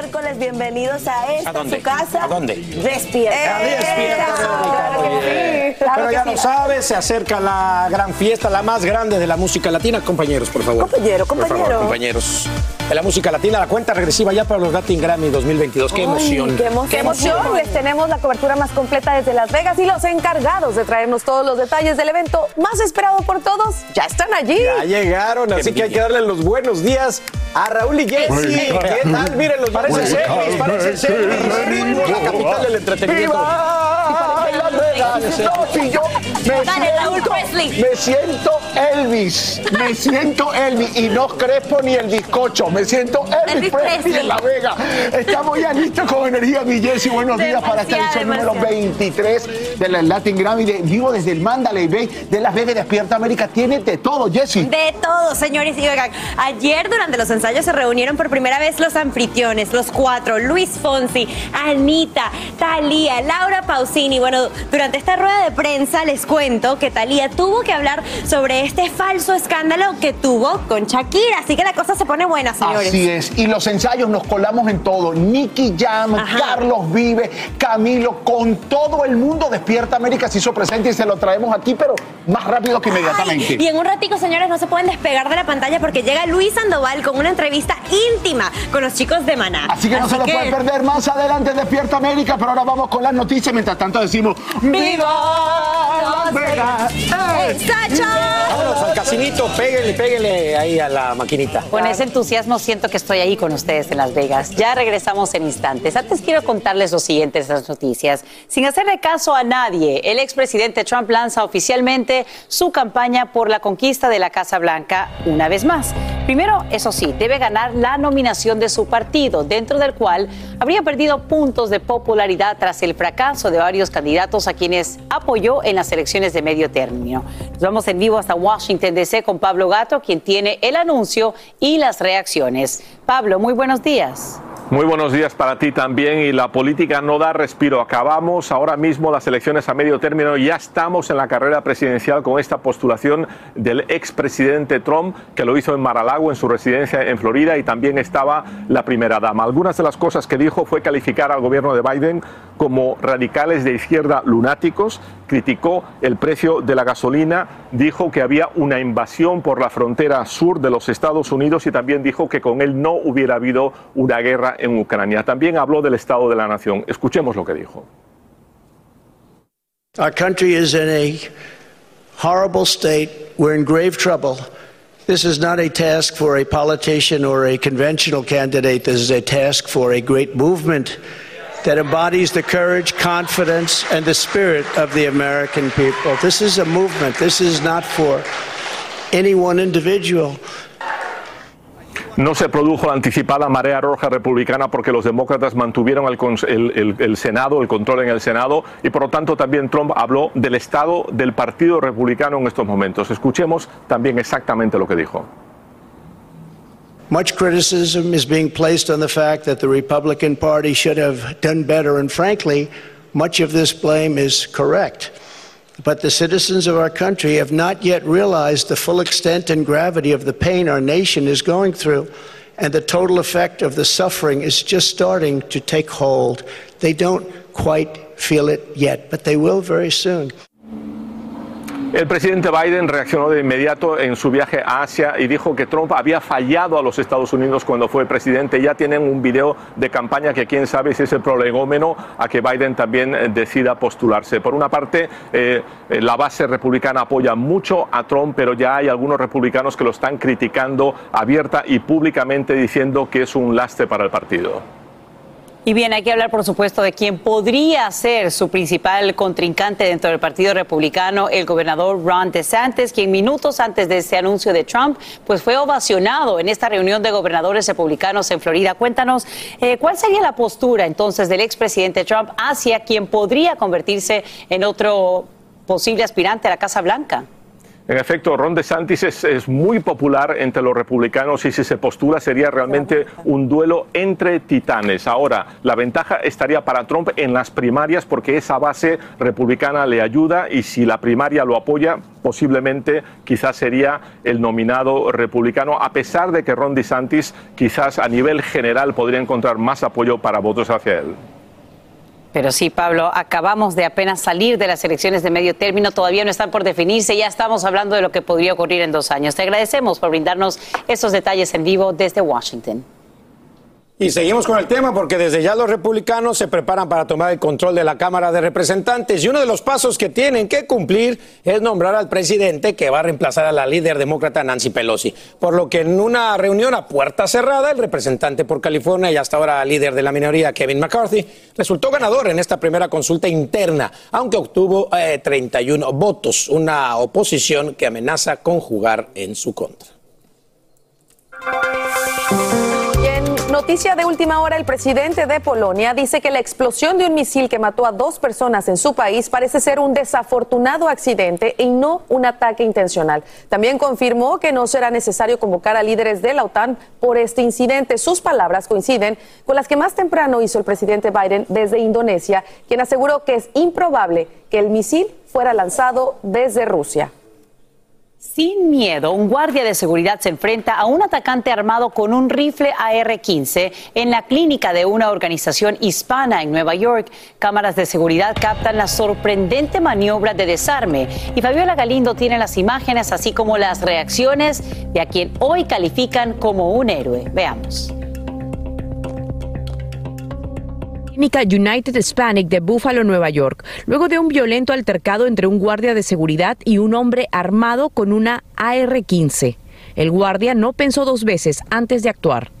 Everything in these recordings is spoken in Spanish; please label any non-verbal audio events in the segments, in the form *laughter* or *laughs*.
Miércoles, bienvenidos a esta ¿A dónde? su casa. ¿A dónde? Despierta. A Despierta Claro que sí, claro Pero ya sí. lo sabes, se acerca la gran fiesta, la más grande de la música latina. Compañeros, por favor. Compañero, Por favor, compañero. compañeros. De la música latina, la cuenta regresiva ya para los Latin Grammy 2022. ¡Qué Ay, emoción! Qué, emo- qué emoción. Les tenemos la cobertura más completa desde Las Vegas y los encargados de traernos todos los detalles del evento más esperado por todos ya están allí. Ya llegaron, así que hay que darle los buenos días a Raúl y Jessy. ¿Qué tal? Miren, los parecen Elvis, parecen Elvis. Ritmo, la capital del entretenimiento. Si yo me Dale, Raúl siento, Presley. me siento Elvis, me siento Elvis y no Crespo ni el bizcocho, me siento Elvis, Elvis Presley, Presley. en La Vega. Estamos ya listos con energía, mi Jessy. Buenos días para esta edición número demasiado. 23 de la Latin Grammy de vivo desde el Mandalay Bay de Las Vegas Despierta América. Tiene de todo, Jessy. De todo, señores. Y oigan, ayer durante los ensayos se reunieron por primera vez los anfitriones, los cuatro, Luis Fonsi, Anita, Talía, Laura Pausini. Bueno, durante esta rueda de prensa les cuento que Talía tuvo que hablar sobre este falso escándalo que tuvo con Shakira. Así que la cosa se pone buena, señores. Así es, y los ensayos nos colamos en todo. Nicky Jam, Ajá. Carlos Vive, Camilo, con todo el mundo Despierta América se hizo presente y se lo traemos aquí, pero más rápido que inmediatamente. Ay, y en un ratico, señores, no se pueden despegar de la pantalla porque llega Luis Sandoval con una entrevista íntima con los chicos de Maná. Así que no se lo pueden perder más adelante Despierta América, pero ahora vamos con las noticias. Mientras tanto decimos ¡Viva Las Vegas! ¡Eh! Vámonos al casinito, péguenle, péguenle ahí a la maquinita. Con ese entusiasmo siento que estoy ahí con ustedes en Las Vegas. Ya regresamos en instantes. Antes quiero contarles lo siguiente de estas noticias. Sin hacerle caso a nadie, el expresidente Trump lanza oficialmente su campaña por la conquista de la Casa Blanca una vez más. Primero, eso sí, debe ganar la nominación de su partido, dentro del cual habría perdido puntos de popularidad tras el fracaso de varios candidatos a quienes apoyó en las elecciones de medio término. Nos vamos en vivo hasta Washington, D.C. con Pablo Gato, quien tiene el anuncio y las reacciones. Pablo, muy buenos días. Muy buenos días para ti también y la política no da respiro. Acabamos ahora mismo las elecciones a medio término ya estamos en la carrera presidencial con esta postulación del expresidente Trump que lo hizo en Mar-a-Lago en su residencia en Florida y también estaba la primera dama. Algunas de las cosas que dijo fue calificar al gobierno de Biden como radicales de izquierda lunáticos, criticó el precio de la gasolina, dijo que había una invasión por la frontera sur de los Estados Unidos y también dijo que con él no hubiera habido una guerra en Ucrania. También habló del estado de la nación. Escuchemos lo que dijo. Our country is in a horrible state. We're in grave trouble. This is not a task for a politician or a conventional candidate. This is a task for a great movement that embodies the courage, confidence, and the spirit of the American people. This is a movement. This is not for any one individual. No se produjo la anticipada marea roja republicana porque los demócratas mantuvieron el, el, Senado, el control en el Senado, y por lo tanto también Trump habló del estado del Partido Republicano en estos momentos. Escuchemos también exactamente lo que dijo. Much criticism is being placed on the fact that the Republican Party should have done better, and frankly, much of this blame is correct. But the citizens of our country have not yet realized the full extent and gravity of the pain our nation is going through, and the total effect of the suffering is just starting to take hold. They don't quite feel it yet, but they will very soon. El presidente Biden reaccionó de inmediato en su viaje a Asia y dijo que Trump había fallado a los Estados Unidos cuando fue presidente. Ya tienen un video de campaña que quién sabe si es el prolegómeno a que Biden también eh, decida postularse. Por una parte, eh, eh, la base republicana apoya mucho a Trump, pero ya hay algunos republicanos que lo están criticando abierta y públicamente diciendo que es un lastre para el partido. Y bien, hay que hablar, por supuesto, de quién podría ser su principal contrincante dentro del Partido Republicano, el gobernador Ron DeSantis, quien minutos antes de este anuncio de Trump, pues fue ovacionado en esta reunión de gobernadores republicanos en Florida. Cuéntanos, eh, ¿cuál sería la postura entonces del expresidente Trump hacia quien podría convertirse en otro posible aspirante a la Casa Blanca? En efecto, Ron DeSantis es, es, muy popular entre los republicanos y si se postula sería realmente un duelo entre titanes. Ahora, la ventaja estaría para Trump en las primarias porque esa base republicana le ayuda y si la primaria lo apoya, posiblemente quizás sería el nominado republicano, a pesar de que Ron DeSantis quizás a nivel general podría encontrar más apoyo para votos hacia él. Pero sí, Pablo, acabamos de apenas salir de las elecciones de medio término, todavía no están por definirse, ya estamos hablando de lo que podría ocurrir en dos años. Te agradecemos por brindarnos estos detalles en vivo desde Washington. Y seguimos con el tema porque desde ya los republicanos se preparan para tomar el control de la Cámara de Representantes y uno de los pasos que tienen que cumplir es nombrar al presidente que va a reemplazar a la líder demócrata Nancy Pelosi. Por lo que en una reunión a puerta cerrada, el representante por California y hasta ahora líder de la minoría Kevin McCarthy resultó ganador en esta primera consulta interna, aunque obtuvo eh, 31 votos, una oposición que amenaza con jugar en su contra. Noticia de última hora, el presidente de Polonia dice que la explosión de un misil que mató a dos personas en su país parece ser un desafortunado accidente y no un ataque intencional. También confirmó que no será necesario convocar a líderes de la OTAN por este incidente. Sus palabras coinciden con las que más temprano hizo el presidente Biden desde Indonesia, quien aseguró que es improbable que el misil fuera lanzado desde Rusia. Sin miedo, un guardia de seguridad se enfrenta a un atacante armado con un rifle AR-15 en la clínica de una organización hispana en Nueva York. Cámaras de seguridad captan la sorprendente maniobra de desarme y Fabiola Galindo tiene las imágenes así como las reacciones de a quien hoy califican como un héroe. Veamos. Clínica United Hispanic de Buffalo, Nueva York, luego de un violento altercado entre un guardia de seguridad y un hombre armado con una AR-15. El guardia no pensó dos veces antes de actuar.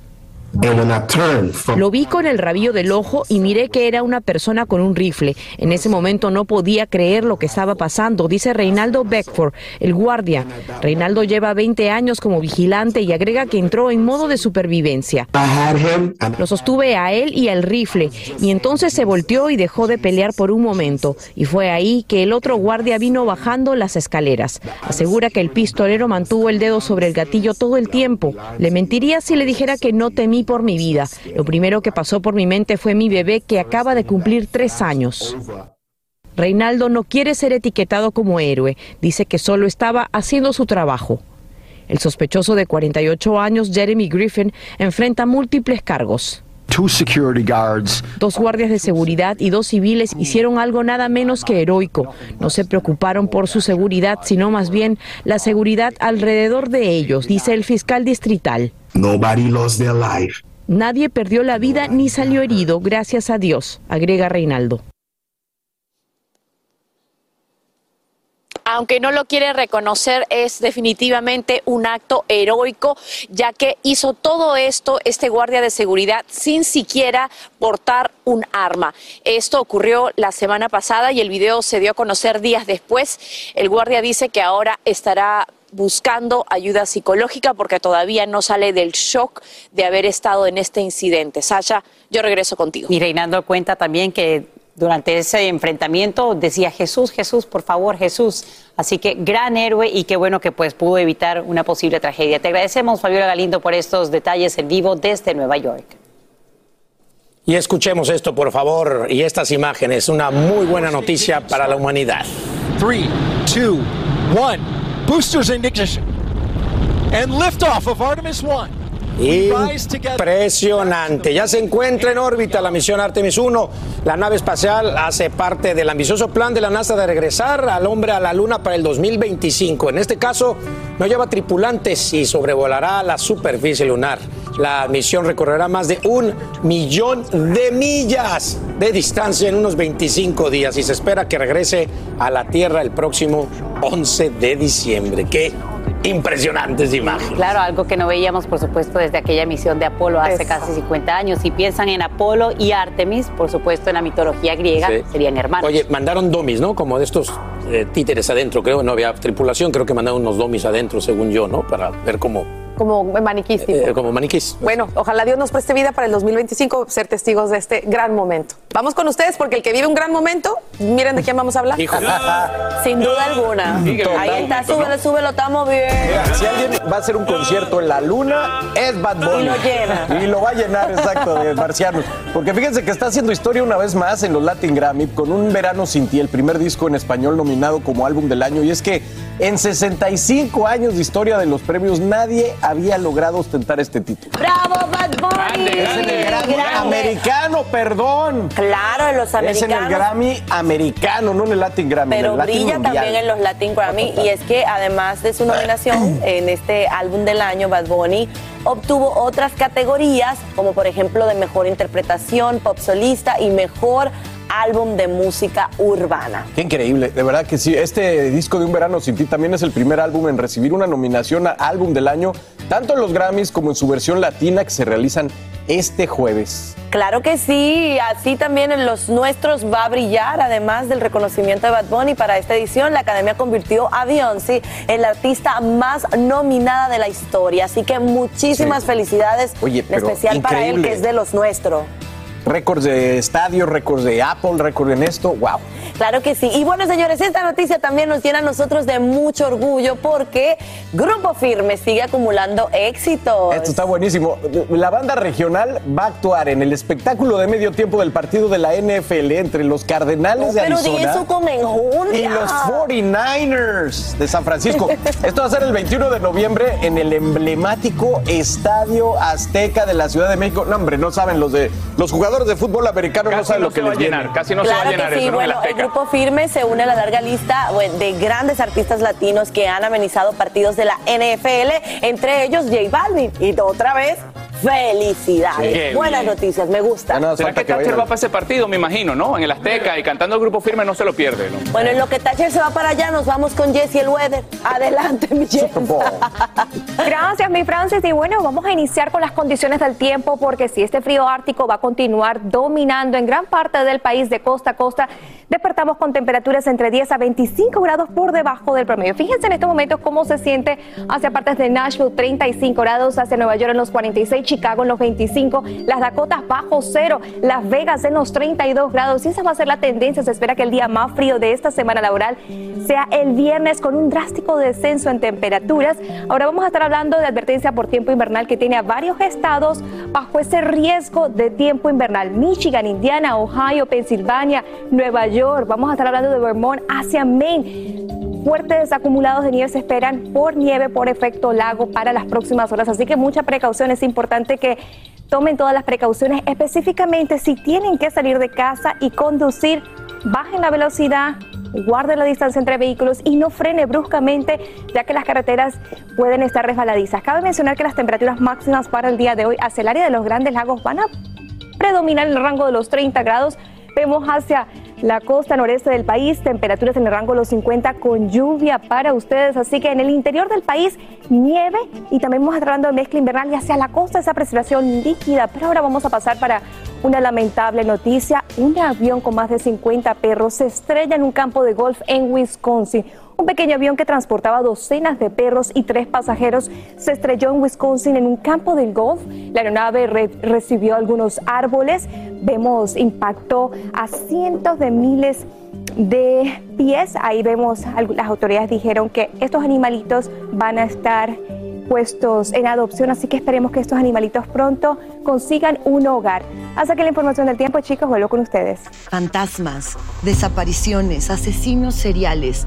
Lo vi con el rabillo del ojo y miré que era una persona con un rifle. En ese momento no podía creer lo que estaba pasando, dice Reinaldo Beckford, el guardia. Reinaldo lleva 20 años como vigilante y agrega que entró en modo de supervivencia. Lo sostuve a él y al rifle y entonces se volteó y dejó de pelear por un momento. Y fue ahí que el otro guardia vino bajando las escaleras. Asegura que el pistolero mantuvo el dedo sobre el gatillo todo el tiempo. Le mentiría si le dijera que no por mi vida. Lo primero que pasó por mi mente fue mi bebé que acaba de cumplir tres años. Reinaldo no quiere ser etiquetado como héroe, dice que solo estaba haciendo su trabajo. El sospechoso de 48 años, Jeremy Griffin, enfrenta múltiples cargos. Dos guardias de seguridad y dos civiles hicieron algo nada menos que heroico. No se preocuparon por su seguridad, sino más bien la seguridad alrededor de ellos, dice el fiscal distrital. Nadie perdió la vida ni salió herido, gracias a Dios, agrega Reinaldo. Aunque no lo quiere reconocer, es definitivamente un acto heroico, ya que hizo todo esto este guardia de seguridad sin siquiera portar un arma. Esto ocurrió la semana pasada y el video se dio a conocer días después. El guardia dice que ahora estará buscando ayuda psicológica porque todavía no sale del shock de haber estado en este incidente. Sasha, yo regreso contigo. Y Reinaldo cuenta también que durante ese enfrentamiento decía Jesús, Jesús, por favor, Jesús. Así que gran héroe y qué bueno que pues pudo evitar una posible tragedia. Te agradecemos, Fabiola Galindo, por estos detalles en vivo desde Nueva York. Y escuchemos esto, por favor, y estas imágenes, una muy buena noticia para la humanidad. 3, 2, 1. Boosters in ignition. And liftoff of Artemis 1. Impresionante. Ya se encuentra en órbita la misión Artemis 1. La nave espacial hace parte del ambicioso plan de la NASA de regresar al hombre a la Luna para el 2025. En este caso, no lleva tripulantes y sobrevolará la superficie lunar. La misión recorrerá más de un millón de millas de distancia en unos 25 días y se espera que regrese a la Tierra el próximo 11 de diciembre. ¿Qué? Impresionantes imágenes. Claro, algo que no veíamos, por supuesto, desde aquella misión de Apolo hace casi 50 años. Si piensan en Apolo y Artemis, por supuesto, en la mitología griega, serían hermanos. Oye, mandaron domis, ¿no? Como de estos eh, títeres adentro, creo que no había tripulación, creo que mandaron unos domis adentro, según yo, ¿no? Para ver cómo como maniquís eh, como maniquís. Bueno, ojalá Dios nos preste vida para el 2025 ser testigos de este gran momento. Vamos con ustedes porque el que vive un gran momento, miren de quién vamos a hablar. *laughs* Sin duda alguna. Ahí está, súbelo, súbelo, estamos bien. si alguien va a hacer un concierto en la luna, es Bad Bunny. Y lo llena. Y lo va a llenar, exacto, de marcianos. Porque fíjense que está haciendo historia una vez más en los Latin Grammy con un Verano sin ti, el primer disco en español nominado como álbum del año. Y es que en 65 años de historia de los premios, nadie había logrado ostentar este título. ¡Bravo, Bad Bunny! Es en el Grammy americano, perdón. Claro, en los americanos. Es en el Grammy americano, no en el Latin Grammy. Pero en el Latin brilla también en los Latin Grammy y es que además de su nominación *clears throat* en este álbum del año, Bad Bunny obtuvo otras categorías como por ejemplo de mejor interpretación, pop solista y mejor álbum de música urbana. Qué increíble, de verdad que sí. Este disco de Un Verano Sin Ti también es el primer álbum en recibir una nominación a Álbum del Año, tanto en los Grammys como en su versión latina que se realizan este jueves. Claro que sí, así también en los nuestros va a brillar, además del reconocimiento de Bad Bunny para esta edición, la Academia convirtió a Beyoncé en la artista más nominada de la historia, así que muchísimas Sí. felicidades, Oye, en especial para él que es de los nuestros. Récords de estadio, récords de Apple, récord en esto, wow. Claro que sí. Y bueno, señores, esta noticia también nos llena a nosotros de mucho orgullo porque Grupo Firme sigue acumulando éxitos. Esto está buenísimo. La banda regional va a actuar en el espectáculo de medio tiempo del partido de la NFL entre los Cardenales de Pero Arizona eso con enjundia. y los 49ers de San Francisco. *laughs* Esto va a ser el 21 de noviembre en el emblemático Estadio Azteca de la Ciudad de México. No, hombre, no saben los de los jugadores de fútbol americano no saben no lo que les a llenar, viene. casi no se va a Claro llenar que sí, bueno, el. Grupo Firme se une a la larga lista de grandes artistas latinos que han amenizado partidos de la NFL, entre ellos J Balvin. Y otra vez, felicidades. Qué Buenas bien. noticias, me gusta. ¿Será que Thatcher va para ese partido? Me imagino, ¿no? En el Azteca y cantando el grupo firme no se lo pierde, ¿no? Bueno, en lo que Thatcher se va para allá, nos vamos con Jesse el Weather. Adelante, mi Jess. Gracias, mi Francis. Y bueno, vamos a iniciar con las condiciones del tiempo porque si este frío ártico va a continuar dominando en gran parte del país de costa a costa, despertamos con temperaturas entre 10 a 25 grados por debajo del promedio. Fíjense en estos momentos cómo se siente hacia partes de Nashville, 35 grados, hacia Nueva York en los 46, Chicago en los 25, las Dakotas bajo cero, Las Vegas en los 32 grados. Y esa va a ser la tendencia. Se espera que el día más frío de esta semana laboral sea el viernes con un drástico descenso en temperaturas. Ahora vamos a estar hablando de advertencia por tiempo invernal que tiene a varios estados bajo ese riesgo de tiempo invernal. Michigan, Indiana, Ohio, Pensilvania, Nueva York. Vamos a estar hablando de Vermont hacia Maine. Fuertes acumulados de nieve se esperan por nieve por efecto lago para las próximas horas. Así que mucha precaución. Es importante que tomen todas las precauciones, específicamente si tienen que salir de casa y conducir, bajen la velocidad, guarde la distancia entre vehículos y no frene bruscamente, ya que las carreteras pueden estar resbaladizas. Cabe mencionar que las temperaturas máximas para el día de hoy hacia el área de los grandes lagos van a predominar en el rango de los 30 grados. Vemos hacia la costa noreste del país, temperaturas en el rango de los 50 con lluvia para ustedes, así que en el interior del país nieve y también vamos hablando de mezcla invernal y hacia la costa esa precipitación líquida, pero ahora vamos a pasar para una lamentable noticia, un avión con más de 50 perros se estrella en un campo de golf en Wisconsin. Un pequeño avión que transportaba docenas de perros y tres pasajeros se estrelló en Wisconsin en un campo de golf. La aeronave re- recibió algunos árboles. Vemos impactó a cientos de miles de pies. Ahí vemos, las autoridades dijeron que estos animalitos van a estar puestos en adopción, así que esperemos que estos animalitos pronto consigan un hogar. Hasta que la información del tiempo, chicos, vuelvo con ustedes. Fantasmas, desapariciones, asesinos seriales,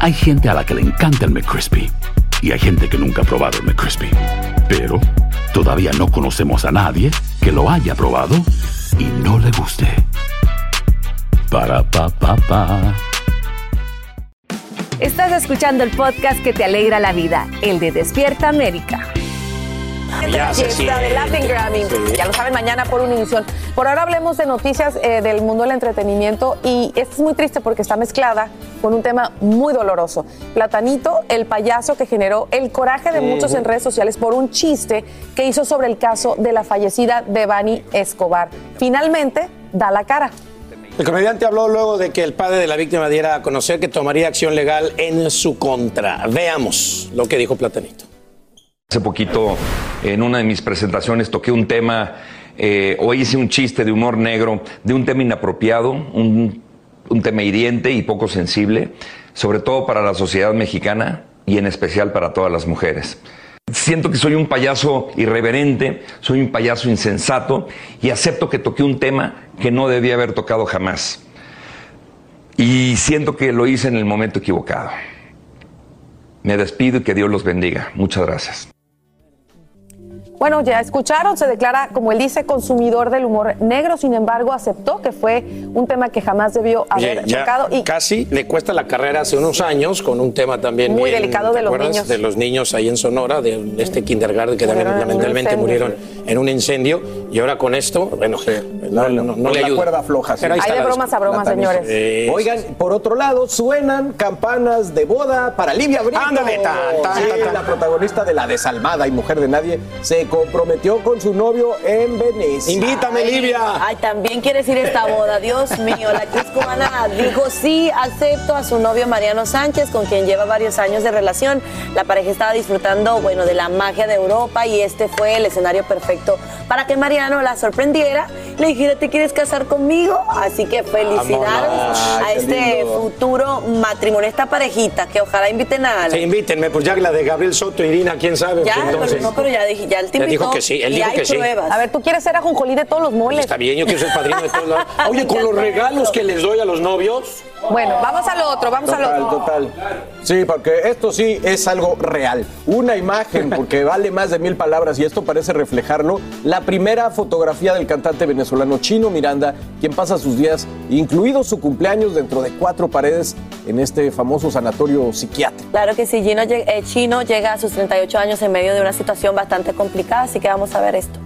Hay gente a la que le encanta el McCrispy y hay gente que nunca ha probado el McCrispy. Pero todavía no conocemos a nadie que lo haya probado y no le guste. Para pa pa pa. Estás escuchando el podcast que te alegra la vida, el de Despierta América. Ya se fiesta de. Latin Grammy. Sí. Ya lo saben, mañana por Univision. Por ahora hablemos de noticias eh, del mundo del entretenimiento y esto es muy triste porque está mezclada con un tema muy doloroso. Platanito, el payaso que generó el coraje de muchos en redes sociales por un chiste que hizo sobre el caso de la fallecida Devani Escobar. Finalmente, da la cara. El comediante habló luego de que el padre de la víctima diera a conocer que tomaría acción legal en su contra. Veamos lo que dijo Platanito. Hace poquito, en una de mis presentaciones, toqué un tema, eh, o hice un chiste de humor negro, de un tema inapropiado, un, un tema hiriente y poco sensible, sobre todo para la sociedad mexicana y en especial para todas las mujeres. Siento que soy un payaso irreverente, soy un payaso insensato y acepto que toqué un tema que no debía haber tocado jamás. Y siento que lo hice en el momento equivocado. Me despido y que Dios los bendiga. Muchas gracias. Bueno, ya escucharon, se declara, como él dice, consumidor del humor negro, sin embargo, aceptó que fue un tema que jamás debió haber Oye, tocado y casi le cuesta la carrera hace unos años con un tema también Muy bien, delicado ¿te de los acuerdas? niños. De los niños ahí en Sonora, de este kindergarten que también Murieron en un lamentablemente incendio. murieron en un incendio y ahora con esto, bueno, no, no, no Con le la ayuda. cuerda floja. sí. Pero ahí Hay de bromas a bromas, señores. Oigan, por otro lado, suenan campanas de boda para Livia Brito. Ándale, tan, tan, Sí, tan, tan. La protagonista de La Desalmada y Mujer de Nadie se comprometió con su novio en Venecia. Invítame, Livia. Ay, también quieres ir a esta boda, Dios mío. La actriz cubana dijo sí, acepto a su novio Mariano Sánchez, con quien lleva varios años de relación. La pareja estaba disfrutando, bueno, de la magia de Europa y este fue el escenario perfecto para que Mariano la sorprendiera, le dijera, ¿te quieres casar conmigo? Así que felicidades Vámonos. a Ay, este lindo. futuro matrimonio, esta parejita, que ojalá inviten a Alan. Sí, invítenme, pues ya la de Gabriel Soto, Irina, quién sabe. Ya, Pues pero entonces, no, pero ya dije, ya él invitó dijo que sí, él y dijo hay que sí. A ver, tú quieres ser ajonjolí de todos los moles. Está bien, yo quiero ser padrino de todos lados. Oye, con los regalos que les doy a los novios. Bueno, vamos al otro, vamos al Total, otro. total. Sí, porque esto sí es algo real. Una imagen, porque vale más de mil palabras y esto parece reflejarlo. La primera fotografía del cantante venezolano Chino Miranda, quien pasa sus días, incluido su cumpleaños, dentro de cuatro paredes en este famoso sanatorio psiquiátrico. Claro que sí, Gino, eh, Chino llega a sus 38 años en medio de una situación bastante complicada, así que vamos a ver esto.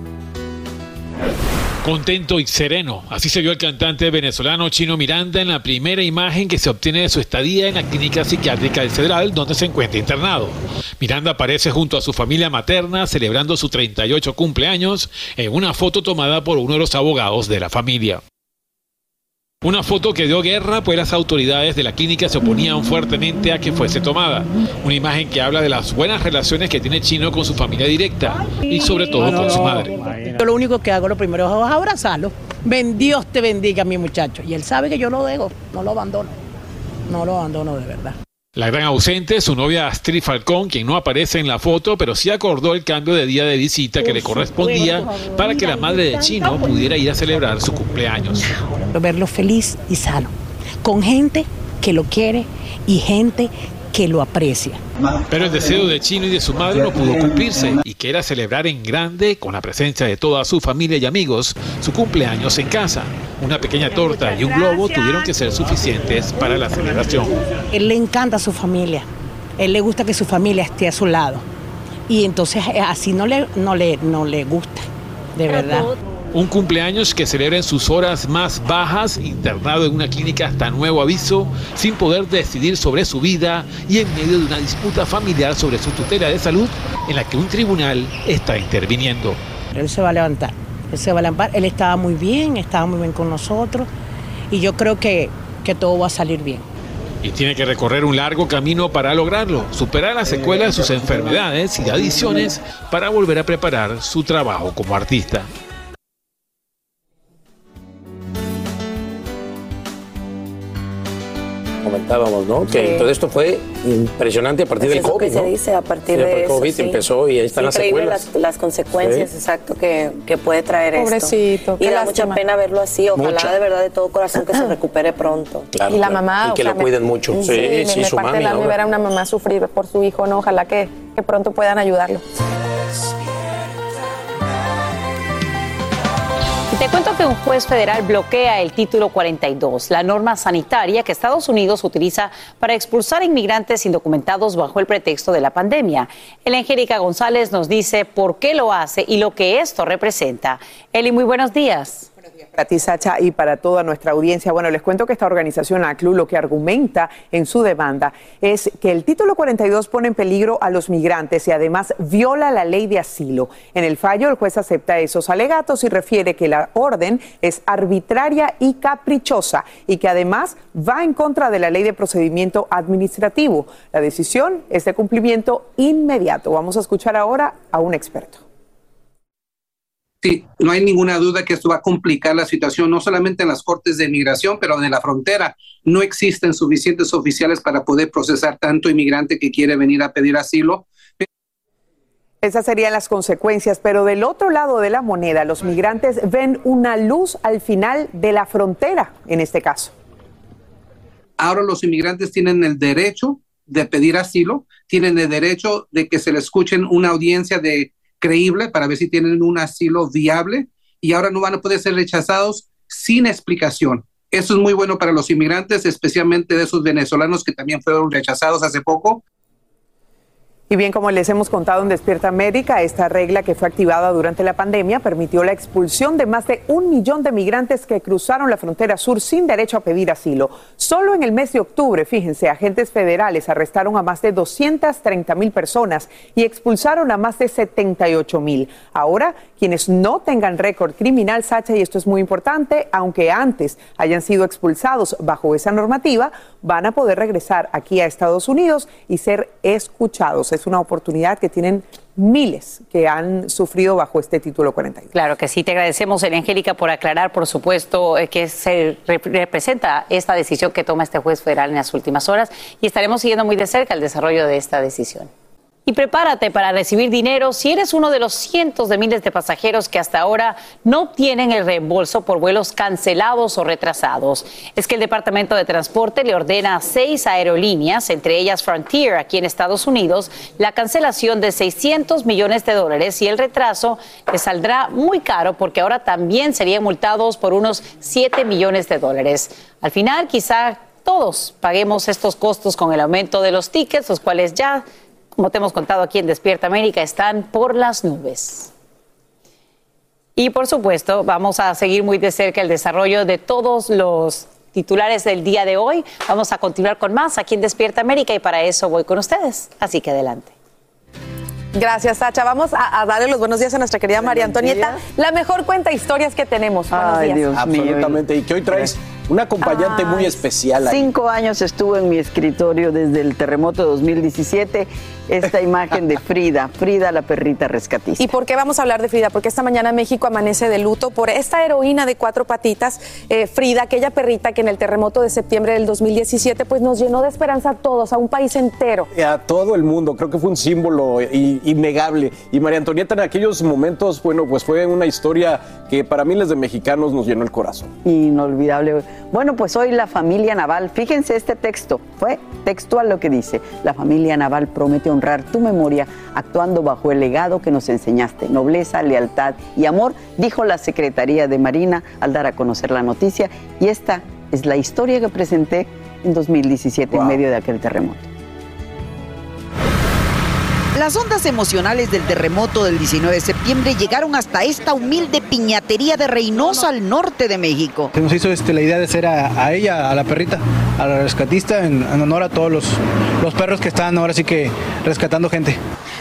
Contento y sereno, así se vio el cantante venezolano Chino Miranda en la primera imagen que se obtiene de su estadía en la clínica psiquiátrica del Federal, donde se encuentra internado. Miranda aparece junto a su familia materna celebrando su 38 cumpleaños en una foto tomada por uno de los abogados de la familia. Una foto que dio guerra, pues las autoridades de la clínica se oponían fuertemente a que fuese tomada. Una imagen que habla de las buenas relaciones que tiene Chino con su familia directa y sobre todo con su madre. Yo lo único que hago lo primero es abrazarlo. Ben Dios te bendiga, mi muchacho. Y él sabe que yo lo dejo, no lo abandono. No lo abandono de verdad. La gran ausente, su novia Astrid Falcón, quien no aparece en la foto, pero sí acordó el cambio de día de visita que le correspondía para que la madre de Chino pudiera ir a celebrar su cumpleaños. Verlo feliz y sano, con gente que lo quiere y gente que lo aprecia. Pero el deseo de Chino y de su madre no pudo cumplirse y que era celebrar en grande, con la presencia de toda su familia y amigos, su cumpleaños en casa. Una pequeña torta y un globo tuvieron que ser suficientes para la celebración. Él le encanta a su familia, él le gusta que su familia esté a su lado y entonces eh, así no le, no le, no le gusta, de verdad. Un cumpleaños que celebra en sus horas más bajas, internado en una clínica hasta nuevo aviso, sin poder decidir sobre su vida y en medio de una disputa familiar sobre su tutela de salud en la que un tribunal está interviniendo. Él se va a levantar, él se va a levantar, él estaba muy bien, estaba muy bien con nosotros y yo creo que, que todo va a salir bien y tiene que recorrer un largo camino para lograrlo, superar las secuelas de sus enfermedades y adicciones para volver a preparar su trabajo como artista. Comentábamos, ¿no? Que todo esto fue impresionante a partir del COVID. Es que se dice a partir de el COVID empezó y ahí están las secuelas. Las, las consecuencias, exacto, que, que, puede traer Pobrecito, esto. Y da mucha pena verlo así. Ojalá de verdad de todo corazón que se recupere pronto. *laughs* y la mamá. Y que lo cuiden mucho. Sí, sí, me, su parte de la ver a una mamá sufrir por su hijo, ¿no? Ojalá que, que pronto puedan ayudarlo. Te cuento que un juez federal bloquea el título 42, la norma sanitaria que Estados Unidos utiliza para expulsar inmigrantes indocumentados bajo el pretexto de la pandemia. El Angélica González nos dice por qué lo hace y lo que esto representa. Eli, muy buenos días para ti, Sacha, y para toda nuestra audiencia. Bueno, les cuento que esta organización, ACLU, lo que argumenta en su demanda es que el título 42 pone en peligro a los migrantes y además viola la ley de asilo. En el fallo, el juez acepta esos alegatos y refiere que la orden es arbitraria y caprichosa y que además va en contra de la ley de procedimiento administrativo. La decisión es de cumplimiento inmediato. Vamos a escuchar ahora a un experto. Sí, no hay ninguna duda que esto va a complicar la situación, no solamente en las cortes de migración, pero en la frontera. No existen suficientes oficiales para poder procesar tanto inmigrante que quiere venir a pedir asilo. Esas serían las consecuencias, pero del otro lado de la moneda, los migrantes ven una luz al final de la frontera, en este caso. Ahora los inmigrantes tienen el derecho de pedir asilo, tienen el derecho de que se le escuchen una audiencia de creíble para ver si tienen un asilo viable y ahora no van a poder ser rechazados sin explicación. Eso es muy bueno para los inmigrantes, especialmente de esos venezolanos que también fueron rechazados hace poco y bien, como les hemos contado en Despierta América, esta regla que fue activada durante la pandemia permitió la expulsión de más de un millón de migrantes que cruzaron la frontera sur sin derecho a pedir asilo. Solo en el mes de octubre, fíjense, agentes federales arrestaron a más de 230 mil personas y expulsaron a más de 78 mil. Ahora, quienes no tengan récord criminal, Sacha, y esto es muy importante, aunque antes hayan sido expulsados bajo esa normativa, van a poder regresar aquí a Estados Unidos y ser escuchados es una oportunidad que tienen miles que han sufrido bajo este título 41. Claro que sí, te agradecemos, Angélica, por aclarar, por supuesto, eh, que se representa esta decisión que toma este juez federal en las últimas horas y estaremos siguiendo muy de cerca el desarrollo de esta decisión. Y prepárate para recibir dinero si eres uno de los cientos de miles de pasajeros que hasta ahora no obtienen el reembolso por vuelos cancelados o retrasados. Es que el Departamento de Transporte le ordena a seis aerolíneas, entre ellas Frontier aquí en Estados Unidos, la cancelación de 600 millones de dólares y el retraso les saldrá muy caro porque ahora también serían multados por unos 7 millones de dólares. Al final, quizá todos paguemos estos costos con el aumento de los tickets, los cuales ya, como te hemos contado aquí en Despierta América, están por las nubes. Y por supuesto, vamos a seguir muy de cerca el desarrollo de todos los titulares del día de hoy. Vamos a continuar con más aquí en Despierta América y para eso voy con ustedes. Así que adelante. Gracias, Sacha. Vamos a, darle los buenos días a nuestra querida María Antonieta. La mejor cuenta historias que tenemos. Buenos Ay, días. Dios Absolutamente. Y que hoy traes un acompañante muy especial. Ahí. Cinco años estuvo en mi escritorio desde el terremoto de 2017 esta *laughs* imagen de Frida, Frida la perrita rescatista. ¿Y por qué vamos a hablar de Frida? Porque esta mañana México amanece de luto por esta heroína de cuatro patitas, eh, Frida, aquella perrita que en el terremoto de septiembre del 2017 pues nos llenó de esperanza a todos, a un país entero. A todo el mundo, creo que fue un símbolo innegable. Y María Antonieta en aquellos momentos, bueno, pues fue una historia que para miles de mexicanos nos llenó el corazón. Inolvidable. Bueno, pues hoy la familia Naval, fíjense este texto, fue textual lo que dice, la familia Naval promete honrar tu memoria actuando bajo el legado que nos enseñaste, nobleza, lealtad y amor, dijo la Secretaría de Marina al dar a conocer la noticia. Y esta es la historia que presenté en 2017 en medio de aquel terremoto. Las ondas emocionales del terremoto del 19 de septiembre llegaron hasta esta humilde piñatería de Reynosa al norte de México. Se nos hizo este, la idea de ser a, ella, a la perrita, a la rescatista, en, honor a todos los, los perros que están ahora sí que rescatando gente.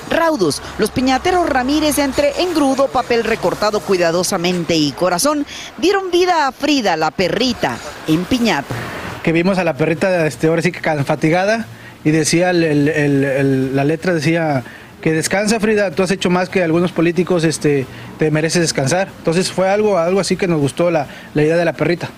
Raudos, los piñateros Ramírez entre engrudo, papel recortado cuidadosamente y corazón dieron vida a Frida, la perrita, en piñata. Que vimos a la perrita este, ahora sí que fatigada y decía, la letra decía que descansa Frida, tú has hecho más que algunos políticos, este, te mereces descansar. Entonces fue algo, algo así que nos gustó la, la idea de la perrita.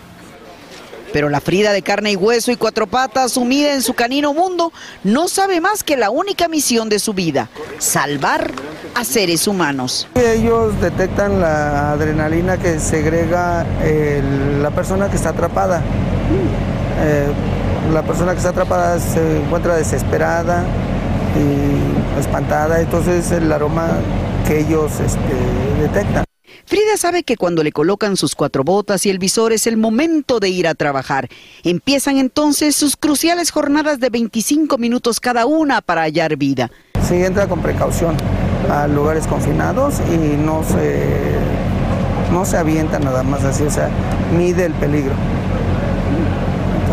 Pero la Frida de carne y hueso y cuatro patas, sumida en su canino mundo, no sabe más que la única misión de su vida, salvar a seres humanos. Ellos detectan la adrenalina que segrega la persona que está atrapada. Eh, la persona que está atrapada se encuentra desesperada y espantada, entonces el aroma que ellos este, detectan. Frida sabe que cuando le colocan sus cuatro botas y el visor es el momento de ir a trabajar. Empiezan entonces sus cruciales jornadas de 25 minutos cada una para hallar vida. Se entra con precaución a lugares confinados y no se, no se avienta nada más así, o sea, mide el peligro.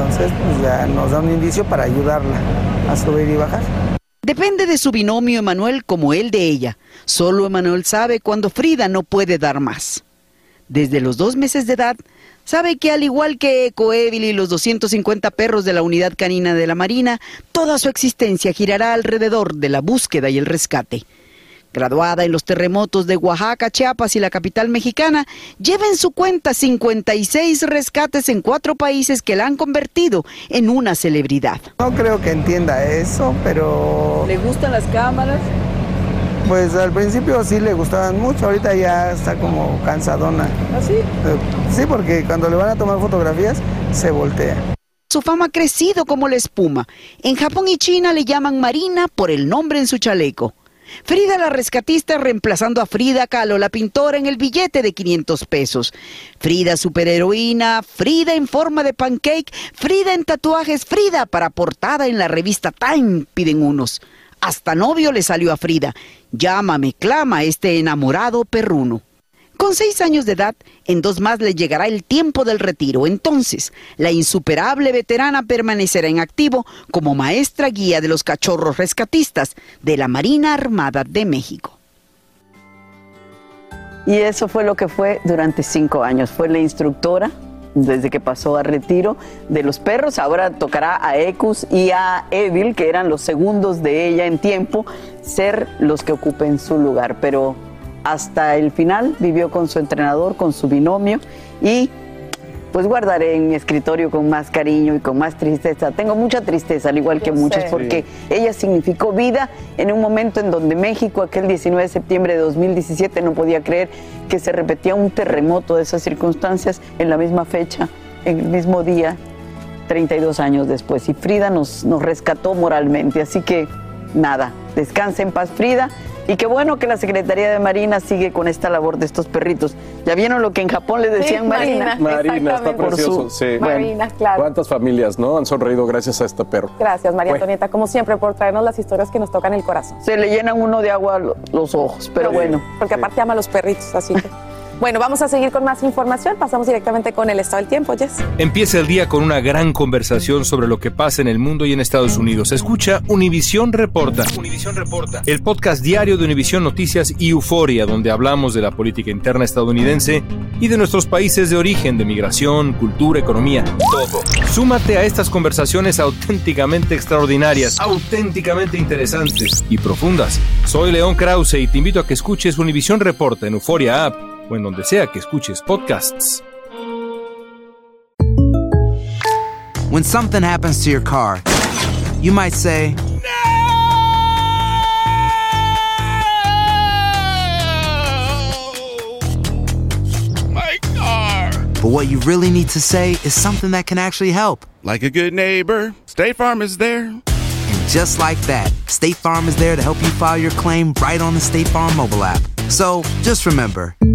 Entonces, pues ya nos da un indicio para ayudarla a subir y bajar. Depende de su binomio Emanuel como él de ella. Solo Emanuel sabe cuando Frida no puede dar más. Desde los dos meses de edad, sabe que al igual que Eco, Evil y los 250 perros de la unidad canina de la Marina, toda su existencia girará alrededor de la búsqueda y el rescate graduada en los terremotos de Oaxaca, Chiapas y la capital mexicana, lleva en su cuenta 56 rescates en cuatro países que la han convertido en una celebridad. No creo que entienda eso, pero... ¿Le gustan las cámaras? Pues al principio sí le gustaban mucho, ahorita ya está como cansadona. ¿Ah, sí? Eh, sí, porque cuando le van a tomar fotografías se voltea. Su fama ha crecido como la espuma. En Japón y China le llaman Marina por el nombre en su chaleco. Frida la rescatista reemplazando a Frida Kahlo, la pintora, en el billete de 500 pesos. Frida superheroína, Frida en forma de pancake, Frida en tatuajes, Frida para portada en la revista Time, piden unos. Hasta novio le salió a Frida. Llámame, clama este enamorado perruno. Con seis años de edad, en dos más le llegará el tiempo del retiro. Entonces, la insuperable veterana permanecerá en activo como maestra guía de los cachorros rescatistas de la Marina Armada de México. Y eso fue lo que fue durante cinco años. Fue la instructora desde que pasó a retiro de los perros. Ahora tocará a Ecus y a Evil, que eran los segundos de ella en tiempo, ser los que ocupen su lugar. Pero hasta el final, vivió con su entrenador, con su binomio y pues guardaré en mi escritorio con más cariño y con más tristeza. Tengo mucha tristeza, al igual que muchos, porque ella significó vida en un momento en donde México, aquel 19 de septiembre de 2017, no podía creer que se repetía un terremoto de esas circunstancias en la misma fecha, en el mismo día, 32 años después. Y Frida nos, nos rescató moralmente, así que nada, descanse en paz Frida Y qué bueno que la Secretaría de Marina sigue con esta labor de estos perritos. ¿Ya vieron lo que en Japón le decían Sí, Marina? Marina, está precioso. su- sí. Marina, claro. ¿Cuántas familias no han sonreído gracias a este perro? Gracias, María Bueno. Antonieta, como siempre, por traernos las historias que nos tocan el corazón. Se le llenan uno de agua lo- los ojos, pero bueno. Porque aparte ama a los perritos, así que. *laughs* Bueno, vamos a seguir con más información. Pasamos directamente con el estado del tiempo, Jess. Empieza el día con una gran conversación sobre lo que pasa en el mundo y en Estados Unidos. Escucha Univisión Reporta. Reporta. El podcast diario de Univisión Noticias y Euforia, donde hablamos de la política interna estadounidense y de nuestros países de origen, de migración, cultura, economía, todo. Súmate a estas conversaciones auténticamente extraordinarias, auténticamente interesantes y profundas. Soy León Krause y te invito a que escuches Univisión Reporta en Euforia App o en donde sea que escuches podcasts. When something happens to your car, you might say, My car. but what you really need to say is something that can actually help. Like a good neighbor, State Farm is there. And just like that, State Farm is there to help you file your claim right on the State Farm mobile app. So just remember,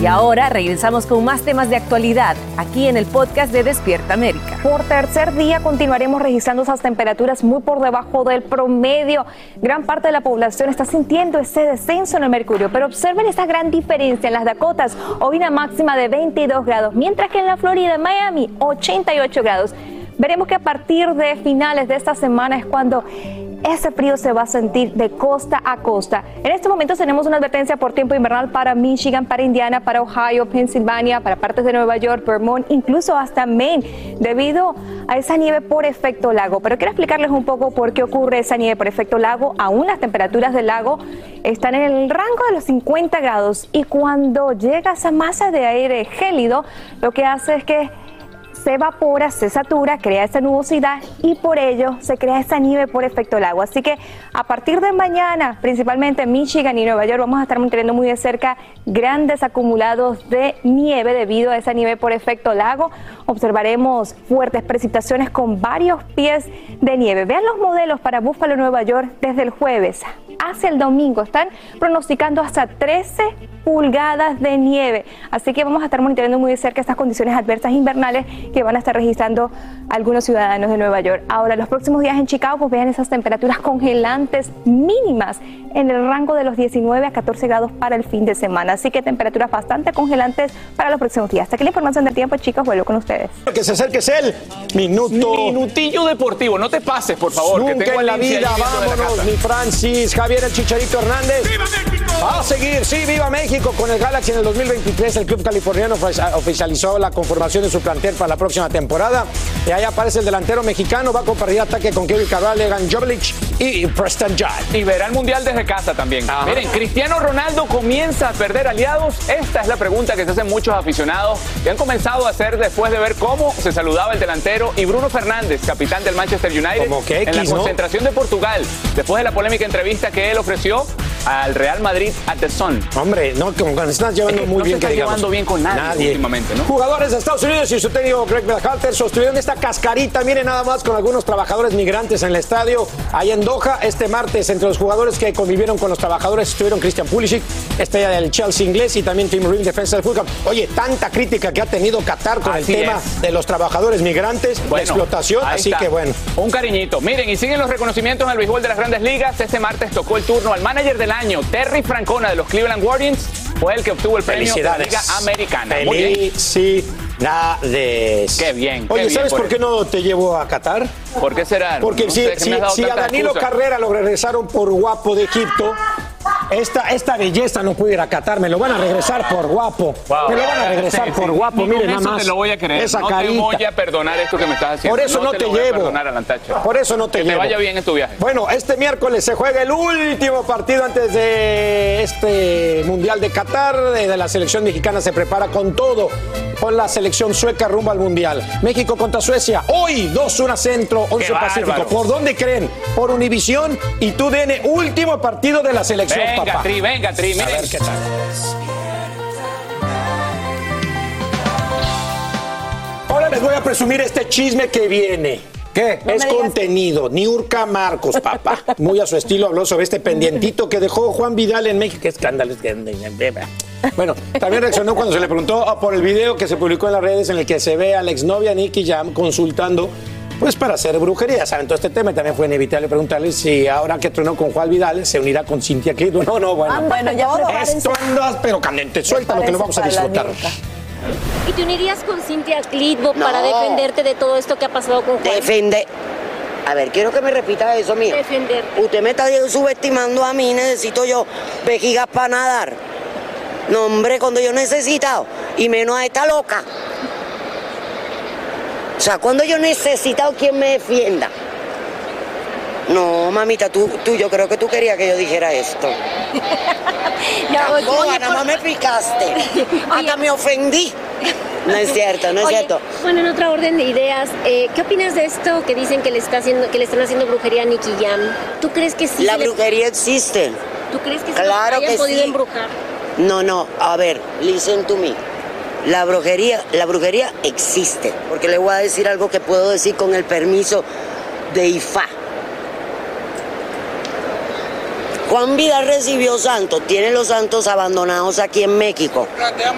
Y ahora regresamos con más temas de actualidad aquí en el podcast de Despierta América. Por tercer día continuaremos registrando esas temperaturas muy por debajo del promedio. Gran parte de la población está sintiendo ese descenso en el mercurio, pero observen esa gran diferencia en las Dakotas. Hoy una máxima de 22 grados, mientras que en la Florida, Miami, 88 grados. Veremos que a partir de finales de esta semana es cuando ese frío se va a sentir de costa a costa. En este momento tenemos una advertencia por tiempo invernal para Michigan, para Indiana, para Ohio, Pensilvania, para partes de Nueva York, Vermont, incluso hasta Maine, debido a esa nieve por efecto lago. Pero quiero explicarles un poco por qué ocurre esa nieve por efecto lago. Aún las temperaturas del lago están en el rango de los 50 grados y cuando llega esa masa de aire gélido, lo que hace es que se evapora, se satura, crea esa nubosidad y por ello se crea esa nieve por efecto del agua. Así que a partir de mañana, principalmente en Michigan y Nueva York, vamos a estar monitoreando muy de cerca grandes acumulados de nieve debido a esa nieve por efecto lago. Observaremos fuertes precipitaciones con varios pies de nieve. Vean los modelos para Buffalo, Nueva York, desde el jueves hacia el domingo. Están pronosticando hasta 13 pulgadas de nieve. Así que vamos a estar monitoreando muy de cerca estas condiciones adversas invernales que van a estar registrando algunos ciudadanos de Nueva York. Ahora, los próximos días en Chicago, pues vean esas temperaturas congelantes mínimas en el rango de los 19 a 14 grados para el fin de semana. Así que temperaturas bastante congelantes para los próximos días. Hasta aquí la información del tiempo, chicos. Vuelvo con ustedes. Que se acerque es el minuto. Minutillo deportivo, no te pases, por favor. que Nunca tengo en la vida, la vámonos, casa. mi Francis, Javier el Chicharito Hernández. ¡Viva México! A seguir, sí, viva México con el Galaxy en el 2023. El club californiano ofici- oficializó la conformación de su plantel para la próxima temporada. Y ahí aparece el delantero mexicano, va a compartir ataque con Kevin Cabral, Egan Jovic y Preston Judd. Y verá el mundial desde casa también. Miren, Cristiano Ronaldo comienza a perder aliados. Esta es la pregunta que se hacen muchos aficionados que han comenzado a hacer después de ver cómo se saludaba el delantero y Bruno Fernández, capitán del Manchester United, Como que en la concentración de Portugal, después de la polémica entrevista que él ofreció al Real Madrid at the Sun. Hombre, no, como que se están llevando muy no bien, se está que llevando bien con nadie, últimamente, ¿no? Jugadores de Estados Unidos y su técnico Greg Berhalter sostuvieron esta cascarita, miren nada más, con algunos trabajadores migrantes en el estadio, ahí en Doha. Este martes, entre los jugadores que convivieron con los trabajadores estuvieron Christian Pulisic, estrella del Chelsea inglés, y también Tim Ring, defensa del Fulham. Oye, tanta crítica que ha tenido Qatar con Así el tema es. de los trabajadores migrantes, la Bueno, explotación, ahí así está. que bueno. Un cariñito. Miren, y siguen los reconocimientos en el béisbol de las grandes ligas. Este martes tocó el turno al manager del año, Terry Francona de los Cleveland Guardians. Fue el que obtuvo el premio de la. Liga Americana. Felicidades. Qué bien. qué Oye, bien ¿sabes por qué no te llevo a Qatar? ¿Por qué será? Porque No si, si- si a Danilo. Carrera lo regresaron por guapo de Egipto, Esta, esta belleza no puede ir a Qatar, me lo van a regresar por guapo. Me lo van a regresar Sí, sí. por guapo, miren nada más. te lo voy a creer. Esa no te carita. voy a perdonar esto que me estás haciendo. Por eso no te lo voy a llevo. Por eso no te que llevo. te vaya bien en tu viaje. Bueno, este miércoles se juega el último partido antes de este Mundial de Qatar. De la selección mexicana se prepara con todo, con la selección sueca rumbo al Mundial. México contra Suecia. Hoy, 2-1 Centro, 11 Pacífico. ¿Por dónde creen? Por Univisión y tú DN, último partido de la selección, Venga, papá. Tri, venga, Tri, A miren. ver qué tal. Ahora les voy a presumir este chisme que viene. ¿Qué? es contenido. Niurka Marcos, papá. Muy a su estilo habló sobre este pendientito que dejó Juan Vidal en México. Qué escándalo. Bueno, también reaccionó cuando se le preguntó por el video que se publicó en las redes en el que se ve a la exnovia Nicky Jam consultando pues para hacer brujería. Saben, todo este tema y también fue inevitable preguntarle si ahora que tronó con Juan Vidal se unirá con Cintia Clitbo. No, no, bueno. Ah, bueno, ya. Esto andas, pero candente. Suelta lo que lo vamos a disfrutar. ¿Y te unirías con Cintia Clitbo No. para defenderte de todo esto que ha pasado con Juan? Defender. A ver, quiero que me repita eso, mío. Defender. Usted me está subestimando a mí, necesito yo vejigas para nadar. No, hombre, cuando yo necesitado, y menos a esta loca. O sea, cuando yo he necesitado quien me defienda. No, mamita, tú, tú, yo creo que tú querías que yo dijera esto. *laughs* No, Boba, oye, nada más me picaste. *laughs* Hasta me ofendí. No es cierto, no es Oye, cierto. Bueno, en otra orden de ideas, eh, ¿qué opinas de esto que dicen que le está haciendo, que le están haciendo brujería a Nicky Jam? ¿Tú crees que sí? La le- brujería existe. ¿Tú crees que sí Claro hayan que podido sí. embrujar? No, no, a ver, listen to me. La brujería, la brujería existe, porque le voy a decir algo que puedo decir con el permiso de IFA. Juan Vidal recibió santos, tiene los santos abandonados aquí en México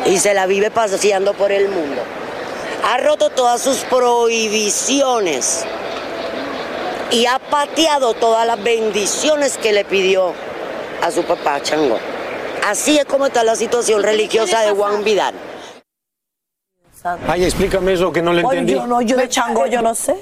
y se la vive paseando por el mundo. Ha roto todas sus prohibiciones y ha pateado todas las bendiciones que le pidió a su papá Chango. Así es como está la situación religiosa de Juan Vidal. Ay, explícame eso que no le Oye, entendí. yo no, yo de chango, yo no sé.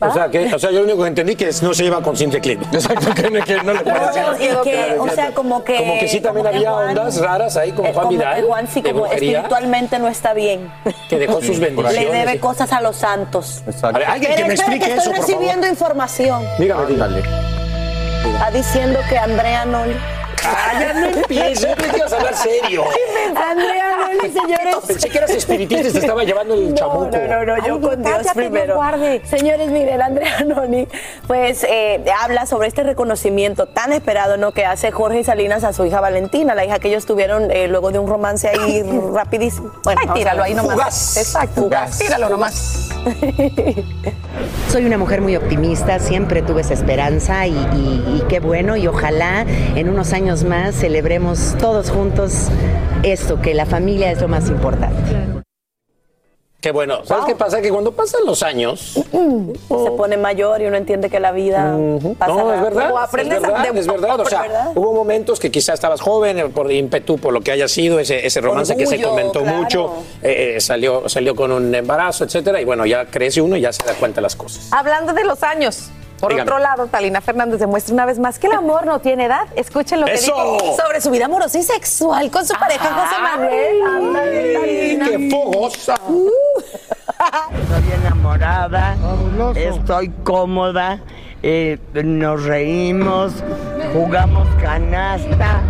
O sea, que, o sea, yo lo único que entendí que no se lleva con Cintia Clitbo. *laughs* Exacto, que, que no le parece. Y que, o sea, como que. Como que sí también había Juan- ondas raras ahí, como eh, Juan como Vidal, que Juan sí, como brujería. espiritualmente no está bien. Que dejó sus bendiciones. Le debe cosas a los santos. A ver, alguien que Pero me explique que eso, estoy por favor. recibiendo información. Dígame, dígame. Está diciendo que Andrea Noli. Ah, ya no empieces, yo pensé que ibas a hablar serio. Andrea Noli, señores. Pensé que eras espiritista y te estaba llevando el chamuco. No, no, no, yo Ay, con Dios primero. Guarde. Señores, miren, Andrea Noni, pues eh, habla sobre este reconocimiento tan esperado, ¿no? Que hace Jorge Salinas a su hija Valentina, la hija que ellos tuvieron eh, luego de un romance ahí rapidísimo. Bueno, Ay, tíralo ahí nomás. Fugaz. Exacto. Fugaz. Tíralo nomás. Soy una mujer muy optimista, siempre tuve esa esperanza y, y- y qué bueno y ojalá en unos años más celebremos todos juntos esto, que la familia es lo más importante. Qué bueno. ¿Sabes qué pasa? Que cuando pasan los años. Se pone mayor y uno entiende que la vida pasa No, es verdad. O Es aprendes a- verdad, de- es verdad. O sea, ¿verdad? hubo momentos que quizás estabas joven, por ímpetu, por lo que haya sido, ese, ese romance que se Orgullo, comentó claro. mucho, eh, eh, salió, salió con un embarazo, etcétera, y bueno, ya crece uno y ya se da cuenta de las cosas. Hablando de los años. Por Dígame. otro lado, Talina Fernández demuestra una vez más que el amor no tiene edad. Escuchen lo que ¡Eso! dijo sobre su vida amorosa y sexual con su pareja José Manuel. Talina. ¡Qué fogosa! Estoy enamorada, estoy cómoda, eh, nos reímos, jugamos canasta,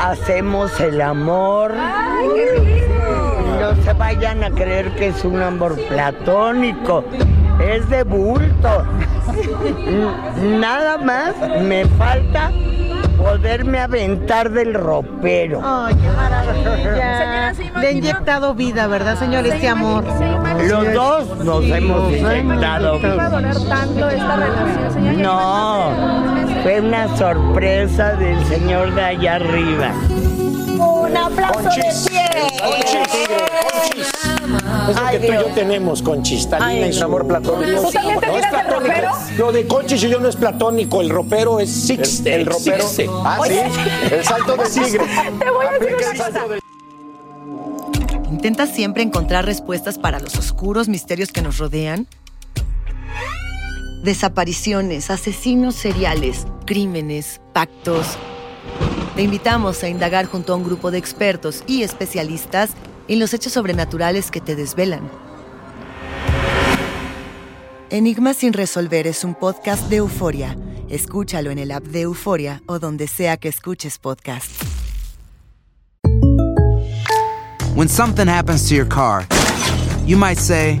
hacemos el amor. No se vayan a creer que es un amor platónico, es de bulto. Nada más me falta poderme aventar del ropero. Ay, qué maravilla. Le ha inyectado vida, ¿verdad, señor? Este amor. Los dos nos hemos inyectado. ¿Va a doler tanto esta relación, señor? No, fue una sorpresa del señor de allá arriba. Un aplauso de pie. Es lo que tú y yo tenemos, Conchis. Talina y su amor platónico. ¿Tú también te No es tiras el platónico. ropero? Lo de Conchis y yo no es platónico, el ropero es six. El ropero. Sixte. Ah, sí. El salto de *laughs* tigre. Te voy a decir una salto cosa. ¿Intentas siempre encontrar respuestas para los oscuros misterios que nos rodean? Desapariciones, asesinos seriales, crímenes, pactos. Te invitamos a indagar junto a un grupo de expertos y especialistas en los hechos sobrenaturales que te desvelan. Enigma sin resolver es un podcast de euforia. Escúchalo en el app de Euforia o donde sea que escuches podcast. When something happens to your car, you might say,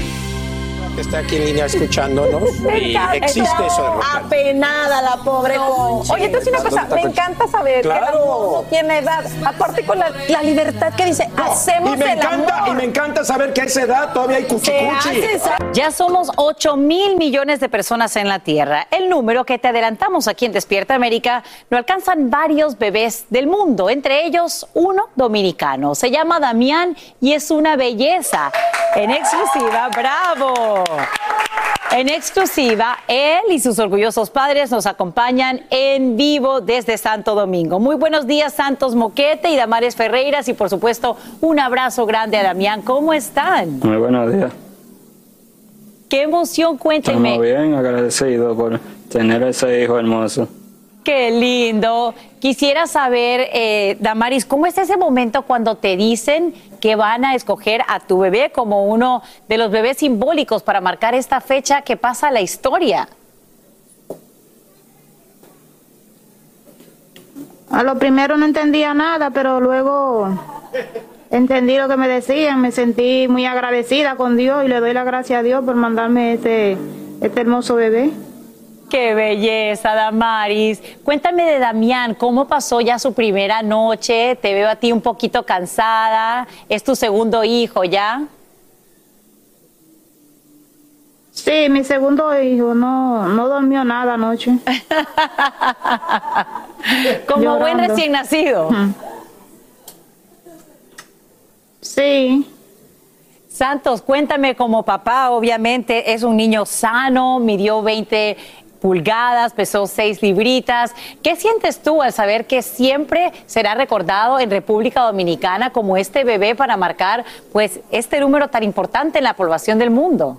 Que está aquí en línea escuchándonos. *laughs* Y existe eso de. Apenada la pobre Conchi. Oye, entonces una cosa, me encanta saber Claro. que no tiene edad. Aparte con la, la libertad que dice, hacemos y me el encanta, amor. y me encanta saber que a esa edad todavía hay cuchicuchi. Ya somos 8 mil millones de personas en la Tierra. El número que te adelantamos aquí en Despierta América lo alcanzan varios bebés del mundo, entre ellos uno dominicano. Se llama Damián y es una belleza. En exclusiva, bravo. En exclusiva, él y sus orgullosos padres nos acompañan en vivo desde Santo Domingo. Muy buenos días, Santos Moquete y Damares Ferreiras, y por supuesto, un abrazo grande a Damián. ¿Cómo están? Muy buenos días. Qué emoción, cuéntenme. Estamos bien agradecidos por tener ese hijo hermoso. Qué lindo. Quisiera saber, eh, Damaris, ¿cómo es ese momento cuando te dicen que van a escoger a tu bebé como uno de los bebés simbólicos para marcar esta fecha que pasa a la historia? A lo primero no entendía nada, pero luego entendí lo que me decían, me sentí muy agradecida con Dios y le doy la gracia a Dios por mandarme este, este hermoso bebé. Qué belleza, Damaris. Cuéntame de Damián, ¿cómo pasó ya su primera noche? Te veo a ti un poquito cansada. Es tu segundo hijo ya. Sí, mi segundo hijo no, no durmió nada anoche. *laughs* Como buen recién nacido. Sí. Santos, cuéntame como papá, obviamente es un niño sano, midió 20 pulgadas, pesó 6 libritas. ¿Qué sientes tú al saber que siempre será recordado en República Dominicana como este bebé para marcar pues este número tan importante en la población del mundo?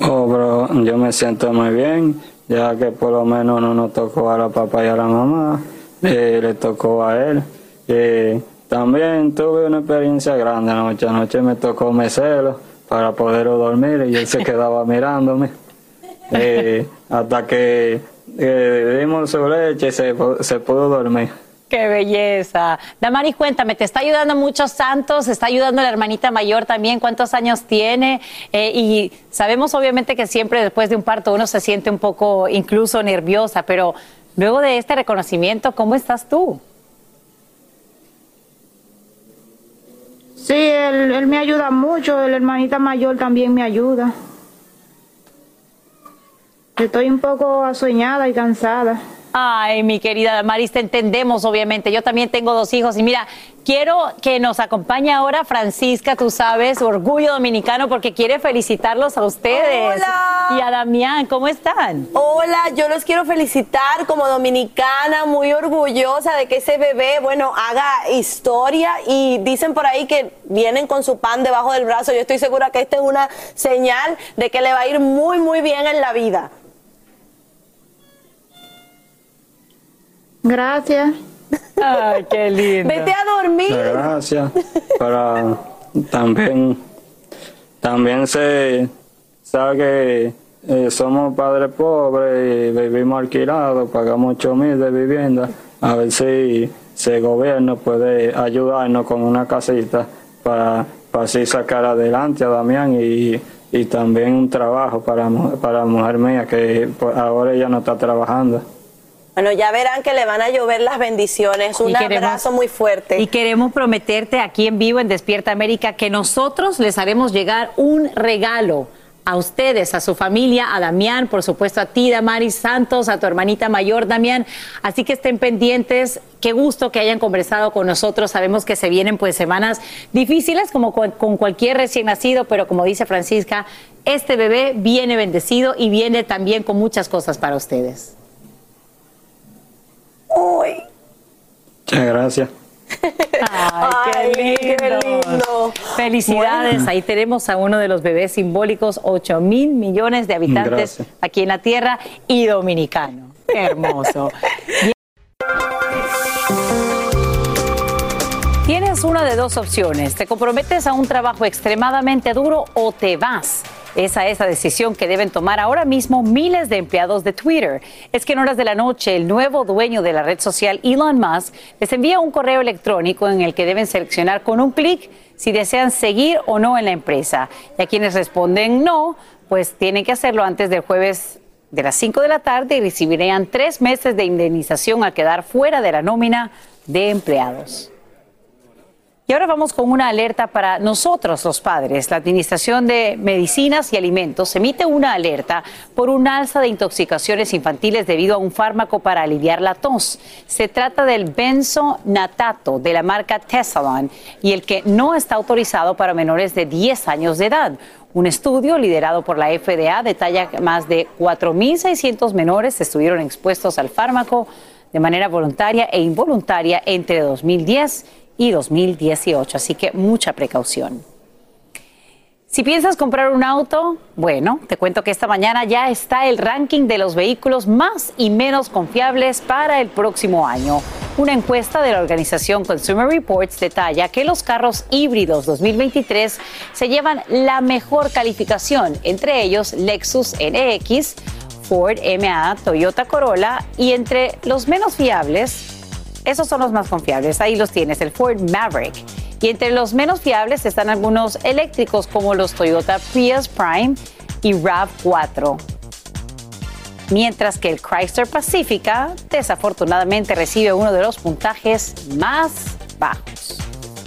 Oh, pero yo me siento muy bien, ya que por lo menos no nos tocó a la papá y a la mamá, eh, le tocó a él. Eh, también tuve una experiencia grande anoche. Anoche me tocó mesero para poder dormir y él se *laughs* quedaba mirándome. Eh, hasta que eh, dimos su leche y se, pu- se pudo dormir. Qué belleza. Damaris, cuéntame, ¿te está ayudando mucho Santos? ¿Está ayudando la hermanita mayor también? ¿Cuántos años tiene? Eh, y sabemos obviamente que siempre después de un parto uno se siente un poco incluso nerviosa, pero luego de este reconocimiento, ¿cómo estás tú? Sí, él, él me ayuda mucho, la hermanita mayor también me ayuda. Estoy un poco asueñada y cansada. Ay, mi querida Damaris, te entendemos, obviamente. Yo también tengo dos hijos. Y mira, quiero que nos acompañe ahora Francisca, tú sabes, Orgullo Dominicano, porque quiere felicitarlos a ustedes. Hola. Y a Damián, ¿cómo están? Hola, yo los quiero felicitar como dominicana, muy orgullosa de que ese bebé, bueno, haga historia y dicen por ahí que vienen con su pan debajo del brazo. Yo estoy segura que esta es una señal de que le va a ir muy, muy bien en la vida. Gracias. Ay, qué lindo. Vete a dormir. Gracias. Para también, también se sabe que eh, somos padres pobres y vivimos alquilados, pagamos 8 mil de vivienda. A ver si, si el gobierno puede ayudarnos con una casita para, para así sacar adelante a Damián y, y también un trabajo para, para la mujer mía que pues, ahora ella no está trabajando. Bueno, ya verán que le van a llover las bendiciones. Un queremos- abrazo muy fuerte. Y queremos prometerte aquí en vivo en Despierta América que nosotros les haremos llegar un regalo a ustedes, a su familia, a Damián, por supuesto a ti, Damaris Santos, a tu hermanita mayor, Damián. Así que estén pendientes. Qué gusto que hayan conversado con nosotros. Sabemos que se vienen pues semanas difíciles como con, con cualquier recién nacido, pero como dice Francisca, este bebé viene bendecido y viene también con muchas cosas para ustedes. Uy. Muchas gracias. Ay, qué lindo. Felicidades. Bueno. Ahí tenemos a uno de los bebés simbólicos, 8 mil millones de habitantes Gracias. aquí en la Tierra y dominicano. Qué hermoso. *laughs* Tienes una de dos opciones. Te comprometes a un trabajo extremadamente duro o te vas. Esa es la decisión que deben tomar ahora mismo miles de empleados de Twitter. Es que en horas de la noche el nuevo dueño de la red social, Elon Musk, les envía un correo electrónico en el que deben seleccionar con un clic si desean seguir o no en la empresa. Y a quienes responden no, pues tienen que hacerlo antes del jueves de las 5 de la tarde y recibirían tres meses de indemnización al quedar fuera de la nómina de empleados. Y ahora vamos con una alerta para nosotros los padres. La Administración de Medicinas y Alimentos emite una alerta por un alza de intoxicaciones infantiles debido a un fármaco para aliviar la tos. Se trata del benzonatato de la marca Tesalon y el que no está autorizado para menores de 10 años de edad. Un estudio liderado por la FDA detalla que más de 4.600 menores estuvieron expuestos al fármaco de manera voluntaria e involuntaria entre 2010 y 2018, así que mucha precaución. Si piensas comprar un auto, bueno, te cuento que esta mañana ya está el ranking de los vehículos más y menos confiables para el próximo año. Una encuesta de la organización Consumer Reports detalla que los carros híbridos 2023 se llevan la mejor calificación, entre ellos Lexus NX, Ford MA, Toyota Corolla y entre los menos fiables, esos son los más confiables, ahí los tienes, el Ford Maverick. Y entre los menos fiables están algunos eléctricos como los Toyota Prius Prime y RAV4. Mientras que el Chrysler Pacifica desafortunadamente recibe uno de los puntajes más bajos.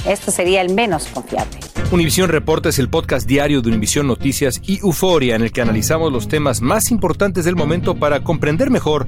Este sería el menos confiable. Univisión Reporta es el podcast diario de Univisión Noticias y Euforia en el que analizamos los temas más importantes del momento para comprender mejor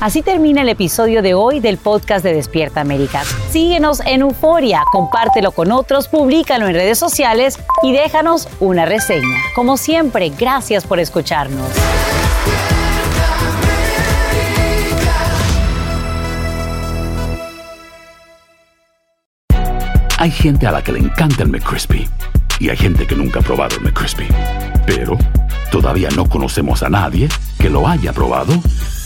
Así termina el episodio de hoy del podcast de Despierta América. Síguenos en Euforia, compártelo con otros, públicalo en redes sociales y déjanos una reseña. Como siempre, gracias por escucharnos. Hay gente a la que le encanta el McCrispy y hay gente que nunca ha probado el McCrispy. Pero todavía no conocemos a nadie que lo haya probado